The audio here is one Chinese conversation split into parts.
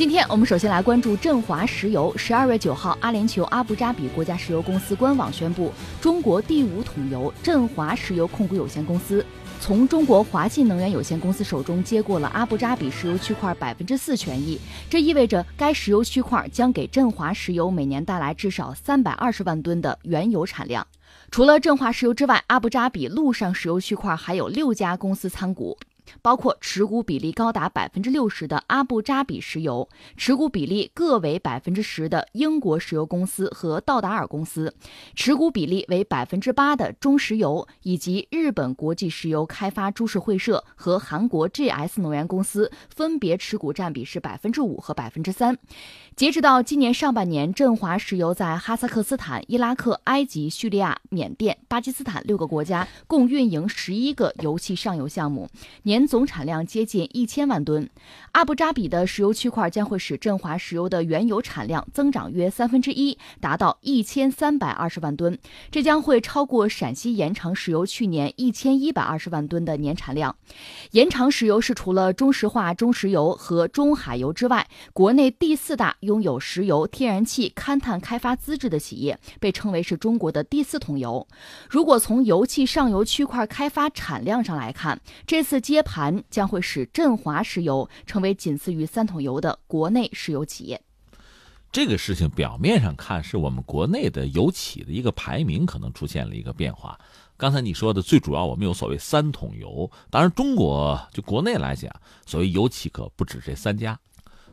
今天我们首先来关注振华石油。十二月九号，阿联酋阿布扎比国家石油公司官网宣布，中国第五桶油振华石油控股有限公司从中国华信能源有限公司手中接过了阿布扎比石油区块百分之四权益。这意味着该石油区块将给振华石油每年带来至少三百二十万吨的原油产量。除了振华石油之外，阿布扎比陆上石油区块还有六家公司参股。包括持股比例高达百分之六十的阿布扎比石油，持股比例各为百分之十的英国石油公司和道达尔公司，持股比例为百分之八的中石油，以及日本国际石油开发株式会社和韩国 GS 能源公司，分别持股占比是百分之五和百分之三。截止到今年上半年，振华石油在哈萨克斯坦、伊拉克、埃及、叙利亚、缅甸、巴基斯坦六个国家共运营十一个油气上游项目，年总产量接近一千万吨。阿布扎比的石油区块将会使振华石油的原油产量增长约三分之一，达到一千三百二十万吨，这将会超过陕西延长石油去年一千一百二十万吨的年产量。延长石油是除了中石化、中石油和中海油之外，国内第四大。拥有石油、天然气勘探开发资质的企业，被称为是中国的第四桶油。如果从油气上游区块开发产量上来看，这次接盘将会使振华石油成为仅次于三桶油的国内石油企业。这个事情表面上看是我们国内的油企的一个排名可能出现了一个变化。刚才你说的最主要，我们有所谓三桶油，当然中国就国内来讲，所谓油企可不止这三家。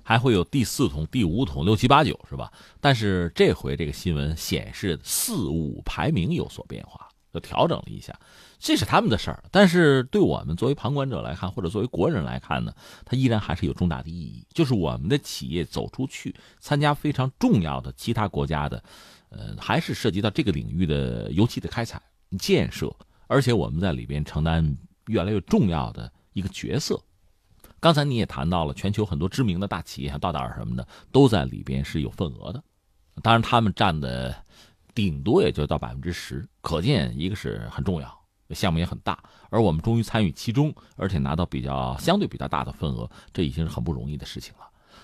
还会有第四桶、第五桶、六七八九，是吧？但是这回这个新闻显示四五排名有所变化，就调整了一下，这是他们的事儿。但是对我们作为旁观者来看，或者作为国人来看呢，它依然还是有重大的意义，就是我们的企业走出去参加非常重要的其他国家的，呃，还是涉及到这个领域的油气的开采、建设，而且我们在里边承担越来越重要的一个角色。刚才你也谈到了，全球很多知名的大企业，像道达尔什么的，都在里边是有份额的。当然，他们占的顶多也就到百分之十，可见一个是很重要，项目也很大。而我们终于参与其中，而且拿到比较相对比较大的份额，这已经是很不容易的事情了。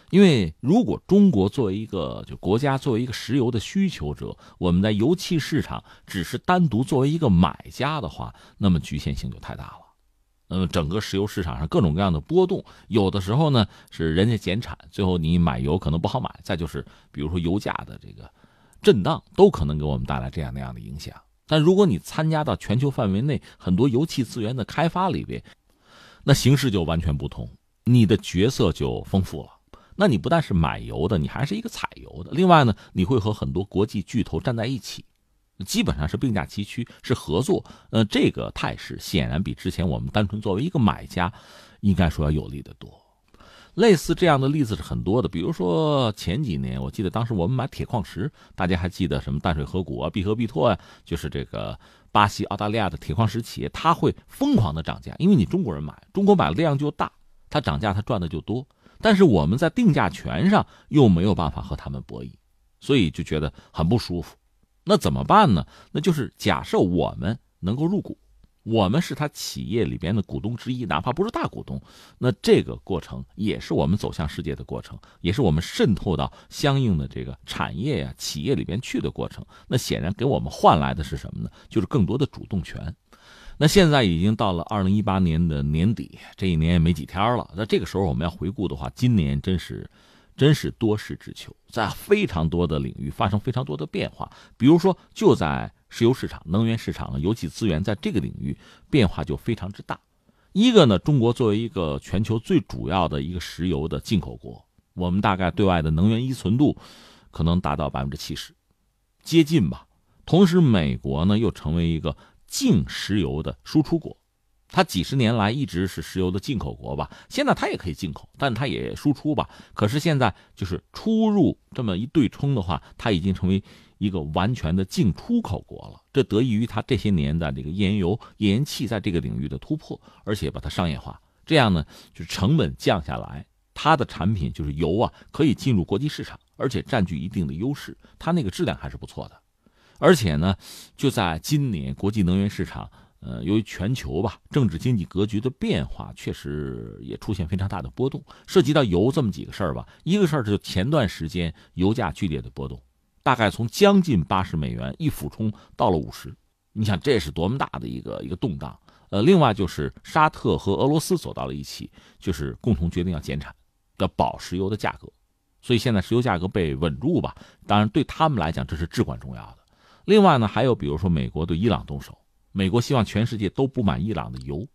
因为如果中国作为一个就国家作为一个石油的需求者，我们在油气市场只是单独作为一个买家的话，那么局限性就太大了。嗯，整个石油市场上各种各样的波动，有的时候呢是人家减产，最后你买油可能不好买；再就是比如说油价的这个震荡，都可能给我们带来这样那样的影响。但如果你参加到全球范围内很多油气资源的开发里边，那形势就完全不同，你的角色就丰富了。那你不但是买油的，你还是一个采油的。另外呢，你会和很多国际巨头站在一起。基本上是并驾齐驱，是合作。呃，这个态势显然比之前我们单纯作为一个买家，应该说要有利得多。类似这样的例子是很多的，比如说前几年，我记得当时我们买铁矿石，大家还记得什么淡水河谷啊、必和必拓啊，就是这个巴西、澳大利亚的铁矿石企业，它会疯狂的涨价，因为你中国人买，中国买的量就大，它涨价它赚的就多。但是我们在定价权上又没有办法和他们博弈，所以就觉得很不舒服。那怎么办呢？那就是假设我们能够入股，我们是他企业里边的股东之一，哪怕不是大股东，那这个过程也是我们走向世界的过程，也是我们渗透到相应的这个产业呀、企业里边去的过程。那显然给我们换来的是什么呢？就是更多的主动权。那现在已经到了二零一八年的年底，这一年也没几天了。那这个时候我们要回顾的话，今年真是。真是多事之秋，在非常多的领域发生非常多的变化。比如说，就在石油市场、能源市场、油气资源，在这个领域变化就非常之大。一个呢，中国作为一个全球最主要的一个石油的进口国，我们大概对外的能源依存度可能达到百分之七十，接近吧。同时，美国呢又成为一个净石油的输出国。它几十年来一直是石油的进口国吧，现在它也可以进口，但它也输出吧。可是现在就是出入这么一对冲的话，它已经成为一个完全的净出口国了。这得益于它这些年的这个页岩油、页岩气在这个领域的突破，而且把它商业化，这样呢，就是成本降下来，它的产品就是油啊，可以进入国际市场，而且占据一定的优势。它那个质量还是不错的，而且呢，就在今年国际能源市场。呃，由于全球吧政治经济格局的变化，确实也出现非常大的波动。涉及到油这么几个事儿吧，一个事儿就前段时间油价剧烈的波动，大概从将近八十美元一俯冲到了五十，你想这是多么大的一个一个动荡？呃，另外就是沙特和俄罗斯走到了一起，就是共同决定要减产，要保石油的价格，所以现在石油价格被稳住吧。当然对他们来讲这是至关重要的。另外呢，还有比如说美国对伊朗动手。美国希望全世界都不买伊朗的油，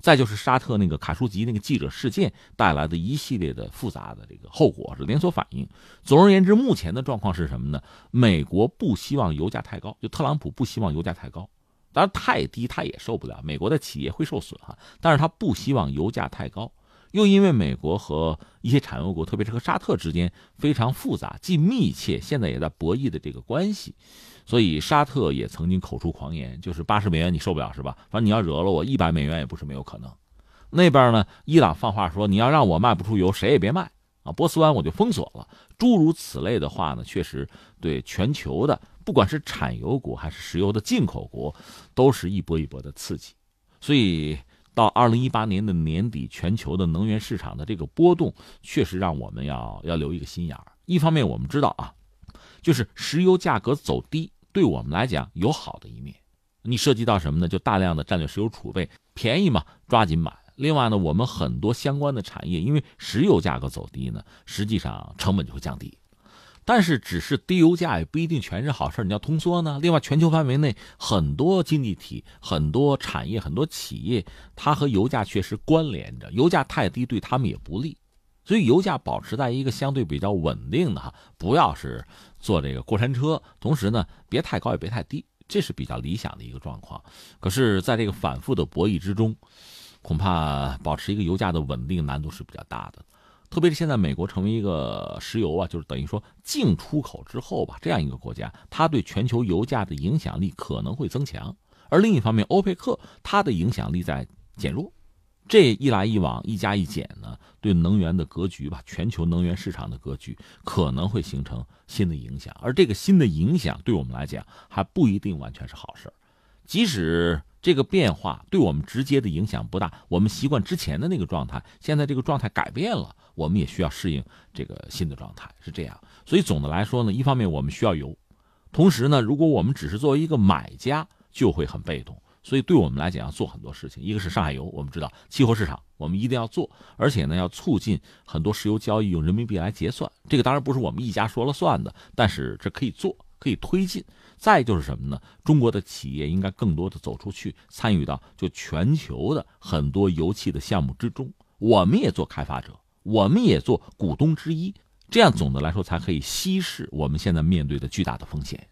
再就是沙特那个卡舒吉那个记者事件带来的一系列的复杂的这个后果是连锁反应。总而言之，目前的状况是什么呢？美国不希望油价太高，就特朗普不希望油价太高，当然太低他也受不了，美国的企业会受损哈。但是他不希望油价太高，又因为美国和一些产油国，特别是和沙特之间非常复杂、既密切，现在也在博弈的这个关系。所以沙特也曾经口出狂言，就是八十美元你受不了是吧？反正你要惹了我，一百美元也不是没有可能。那边呢，伊朗放话说你要让我卖不出油，谁也别卖啊！波斯湾我就封锁了。诸如此类的话呢，确实对全球的不管是产油国还是石油的进口国，都是一波一波的刺激。所以到二零一八年的年底，全球的能源市场的这个波动，确实让我们要要留一个心眼儿。一方面我们知道啊，就是石油价格走低。对我们来讲有好的一面，你涉及到什么呢？就大量的战略石油储备便宜嘛，抓紧买。另外呢，我们很多相关的产业，因为石油价格走低呢，实际上成本就会降低。但是，只是低油价也不一定全是好事你要通缩呢。另外，全球范围内很多经济体、很多产业、很多企业，它和油价确实关联着。油价太低，对他们也不利。所以，油价保持在一个相对比较稳定的哈，不要是坐这个过山车，同时呢，别太高也别太低，这是比较理想的一个状况。可是，在这个反复的博弈之中，恐怕保持一个油价的稳定难度是比较大的。特别是现在美国成为一个石油啊，就是等于说净出口之后吧，这样一个国家，它对全球油价的影响力可能会增强。而另一方面，欧佩克它的影响力在减弱。这一来一往，一加一减呢，对能源的格局吧，全球能源市场的格局可能会形成新的影响，而这个新的影响对我们来讲还不一定完全是好事即使这个变化对我们直接的影响不大，我们习惯之前的那个状态，现在这个状态改变了，我们也需要适应这个新的状态，是这样。所以总的来说呢，一方面我们需要油，同时呢，如果我们只是作为一个买家，就会很被动。所以，对我们来讲，要做很多事情。一个是上海油，我们知道期货市场，我们一定要做，而且呢，要促进很多石油交易用人民币来结算。这个当然不是我们一家说了算的，但是这可以做，可以推进。再就是什么呢？中国的企业应该更多的走出去，参与到就全球的很多油气的项目之中。我们也做开发者，我们也做股东之一，这样总的来说才可以稀释我们现在面对的巨大的风险。